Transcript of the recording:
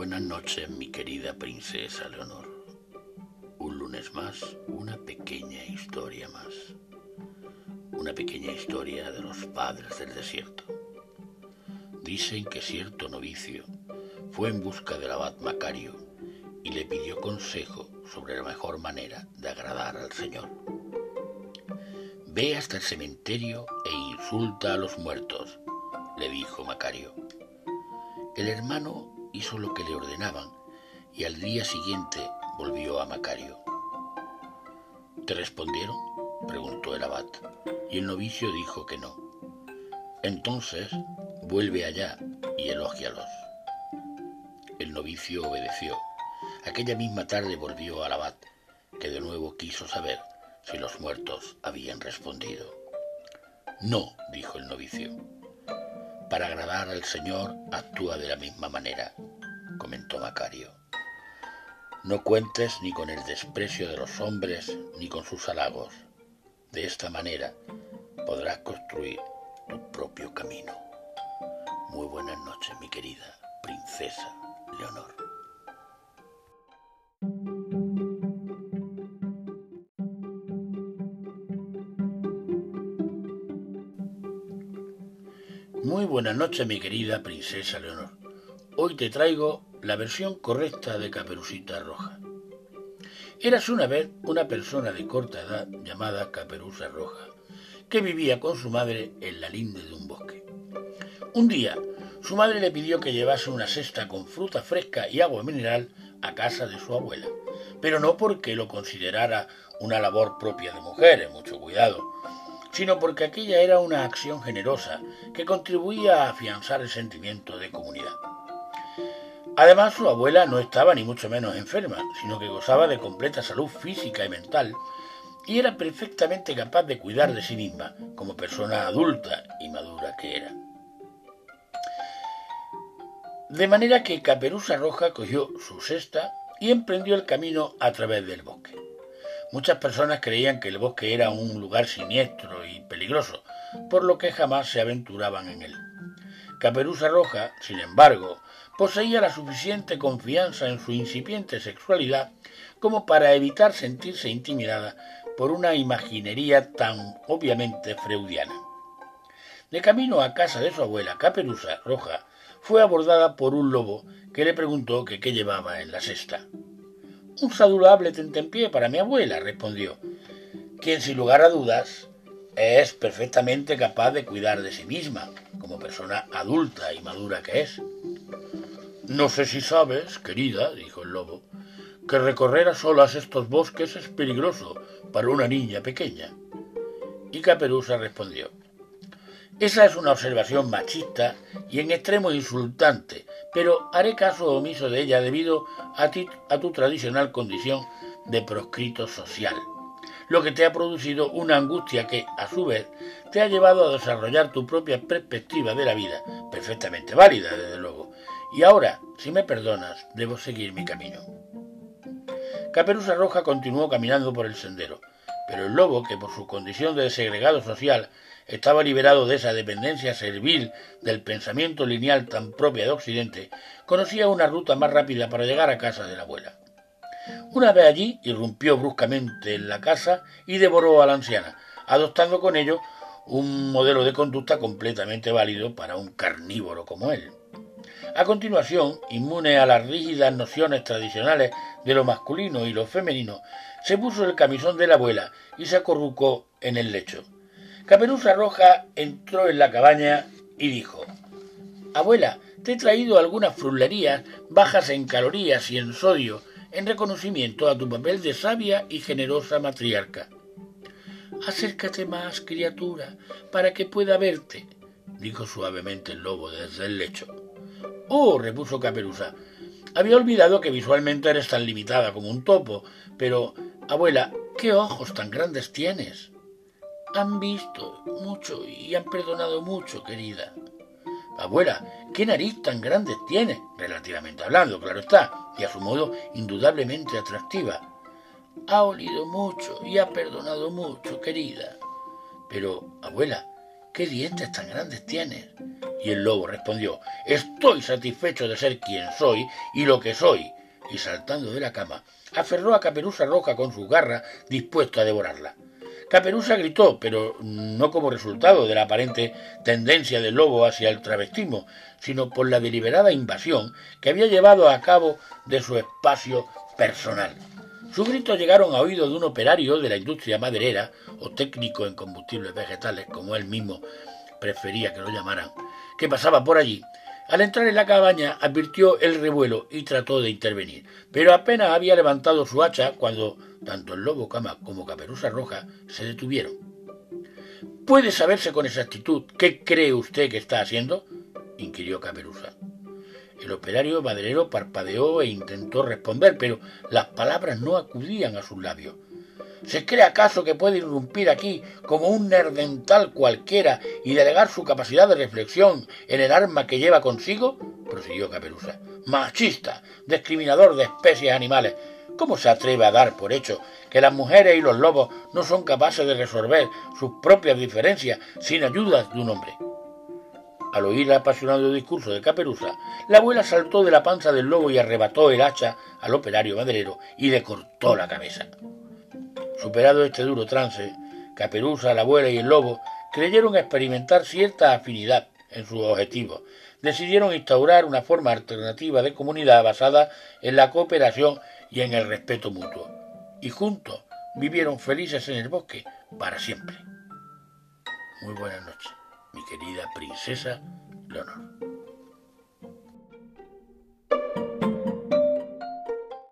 Buenas noches, mi querida princesa Leonor. Un lunes más, una pequeña historia más. Una pequeña historia de los padres del desierto. Dicen que cierto novicio fue en busca del abad Macario y le pidió consejo sobre la mejor manera de agradar al Señor. Ve hasta el cementerio e insulta a los muertos, le dijo Macario. El hermano hizo lo que le ordenaban y al día siguiente volvió a Macario. ¿Te respondieron? preguntó el abad, y el novicio dijo que no. Entonces vuelve allá y elógialos. El novicio obedeció. Aquella misma tarde volvió al abad, que de nuevo quiso saber si los muertos habían respondido. No, dijo el novicio. Para agradar al Señor actúa de la misma manera, comentó Macario. No cuentes ni con el desprecio de los hombres ni con sus halagos. De esta manera podrás construir tu propio camino. Muy buenas noches, mi querida princesa Leonor. Muy buenas noches, mi querida princesa Leonor. Hoy te traigo la versión correcta de Caperucita Roja. Eras una vez una persona de corta edad llamada Caperuza Roja, que vivía con su madre en la linde de un bosque. Un día, su madre le pidió que llevase una cesta con fruta fresca y agua mineral a casa de su abuela, pero no porque lo considerara una labor propia de mujeres, mucho cuidado, sino porque aquella era una acción generosa que contribuía a afianzar el sentimiento de comunidad. Además, su abuela no estaba ni mucho menos enferma, sino que gozaba de completa salud física y mental, y era perfectamente capaz de cuidar de sí misma, como persona adulta y madura que era. De manera que Caperuza Roja cogió su cesta y emprendió el camino a través del bosque. Muchas personas creían que el bosque era un lugar siniestro y peligroso, por lo que jamás se aventuraban en él. Caperuza Roja, sin embargo, poseía la suficiente confianza en su incipiente sexualidad como para evitar sentirse intimidada por una imaginería tan obviamente freudiana. De camino a casa de su abuela, Caperuza Roja fue abordada por un lobo que le preguntó que qué llevaba en la cesta. Un saludable tentempié para mi abuela, respondió, quien sin lugar a dudas es perfectamente capaz de cuidar de sí misma, como persona adulta y madura que es. No sé si sabes, querida, dijo el lobo, que recorrer a solas estos bosques es peligroso para una niña pequeña. Y Caperuza respondió, esa es una observación machista y en extremo insultante, pero haré caso omiso de ella debido a, tu tradicional condición de proscrito social, lo que te ha producido una angustia que, a su vez, te ha llevado a desarrollar tu propia perspectiva de la vida, perfectamente válida, desde luego. Y ahora, si me perdonas, debo seguir mi camino. Caperuza Roja continuó caminando por el sendero, pero el lobo, que por su condición de segregado social estaba liberado de esa dependencia servil del pensamiento lineal tan propia de Occidente, conocía una ruta más rápida para llegar a casa de la abuela. Una vez allí, irrumpió bruscamente en la casa y devoró a la anciana, adoptando con ello un modelo de conducta completamente válido para un carnívoro como él. A continuación, inmune a las rígidas nociones tradicionales de lo masculino y lo femenino, se puso el camisón de la abuela y se acurrucó en el lecho. Caperuza Roja entró en la cabaña y dijo Abuela, te he traído algunas frutlerías bajas en calorías y en sodio en reconocimiento a tu papel de sabia y generosa matriarca. Acércate más, criatura, para que pueda verte, dijo suavemente el lobo desde el lecho. Oh, repuso Caperuza. Había olvidado que visualmente eres tan limitada como un topo, pero, abuela, ¿qué ojos tan grandes tienes? Han visto mucho y han perdonado mucho, querida. Abuela, ¿qué nariz tan grande tiene? Relativamente hablando, claro está, y a su modo indudablemente atractiva. Ha olido mucho y ha perdonado mucho, querida. Pero, abuela, ¿qué dientes tan grandes tienes? Y el lobo respondió, estoy satisfecho de ser quien soy y lo que soy. Y saltando de la cama, aferró a Caperuza Roja con su garra, dispuesto a devorarla. Caperuza gritó, pero no como resultado de la aparente tendencia del lobo hacia el travestismo, sino por la deliberada invasión que había llevado a cabo de su espacio personal. Sus gritos llegaron a oídos de un operario de la industria maderera, o técnico en combustibles vegetales, como él mismo prefería que lo llamaran, que pasaba por allí. Al entrar en la cabaña advirtió el revuelo y trató de intervenir, pero apenas había levantado su hacha cuando tanto el lobo cama como Caperuza Roja se detuvieron. ¿Puede saberse con exactitud qué cree usted que está haciendo? inquirió Caperuza. El operario maderero parpadeó e intentó responder, pero las palabras no acudían a sus labios. ¿Se cree acaso que puede irrumpir aquí como un nerdental cualquiera y delegar su capacidad de reflexión en el arma que lleva consigo? prosiguió Caperuza. Machista, discriminador de especies animales. ¿Cómo se atreve a dar por hecho que las mujeres y los lobos no son capaces de resolver sus propias diferencias sin ayuda de un hombre? Al oír el apasionado discurso de Caperuza, la abuela saltó de la panza del lobo y arrebató el hacha al operario maderero y le cortó la cabeza. Superado este duro trance, Caperuza, la abuela y el lobo creyeron experimentar cierta afinidad en sus objetivos. Decidieron instaurar una forma alternativa de comunidad basada en la cooperación y en el respeto mutuo. Y juntos vivieron felices en el bosque para siempre. Muy buenas noches mi querida princesa Leonor.